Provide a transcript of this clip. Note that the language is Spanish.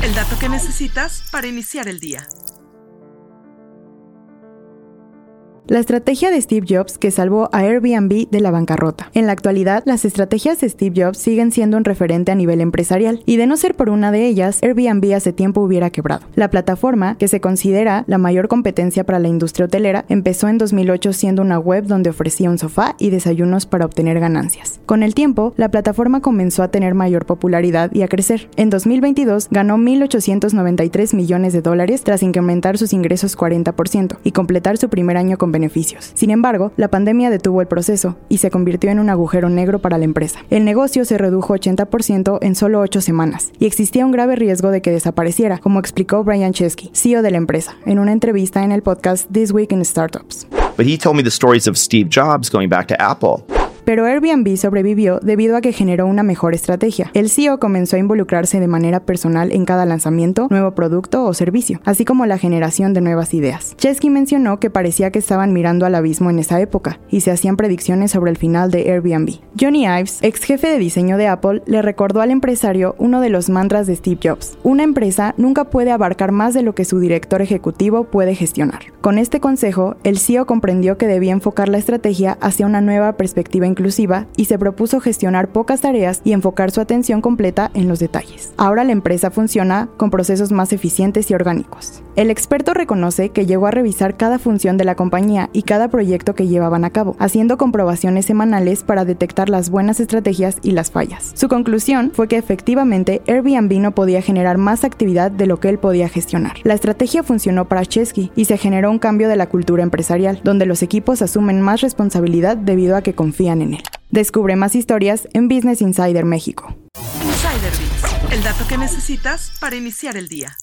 El dato que necesitas para iniciar el día. La estrategia de Steve Jobs que salvó a Airbnb de la bancarrota. En la actualidad, las estrategias de Steve Jobs siguen siendo un referente a nivel empresarial, y de no ser por una de ellas, Airbnb hace tiempo hubiera quebrado. La plataforma, que se considera la mayor competencia para la industria hotelera, empezó en 2008 siendo una web donde ofrecía un sofá y desayunos para obtener ganancias. Con el tiempo, la plataforma comenzó a tener mayor popularidad y a crecer. En 2022 ganó 1.893 millones de dólares tras incrementar sus ingresos 40% y completar su primer año con beneficios. Sin embargo, la pandemia detuvo el proceso y se convirtió en un agujero negro para la empresa. El negocio se redujo 80% en solo 8 semanas y existía un grave riesgo de que desapareciera, como explicó Brian Chesky, CEO de la empresa, en una entrevista en el podcast This Week in Startups. But he told me the stories of Steve Jobs going back to Apple. Pero Airbnb sobrevivió debido a que generó una mejor estrategia. El CEO comenzó a involucrarse de manera personal en cada lanzamiento, nuevo producto o servicio, así como la generación de nuevas ideas. Chesky mencionó que parecía que estaban mirando al abismo en esa época y se hacían predicciones sobre el final de Airbnb. Johnny Ives, ex jefe de diseño de Apple, le recordó al empresario uno de los mantras de Steve Jobs. Una empresa nunca puede abarcar más de lo que su director ejecutivo puede gestionar. Con este consejo, el CEO comprendió que debía enfocar la estrategia hacia una nueva perspectiva y se propuso gestionar pocas tareas y enfocar su atención completa en los detalles. Ahora la empresa funciona con procesos más eficientes y orgánicos. El experto reconoce que llegó a revisar cada función de la compañía y cada proyecto que llevaban a cabo, haciendo comprobaciones semanales para detectar las buenas estrategias y las fallas. Su conclusión fue que efectivamente Airbnb no podía generar más actividad de lo que él podía gestionar. La estrategia funcionó para Chesky y se generó un cambio de la cultura empresarial, donde los equipos asumen más responsabilidad debido a que confían en Descubre más historias en Business Insider México. Insider Bits, el dato que necesitas para iniciar el día.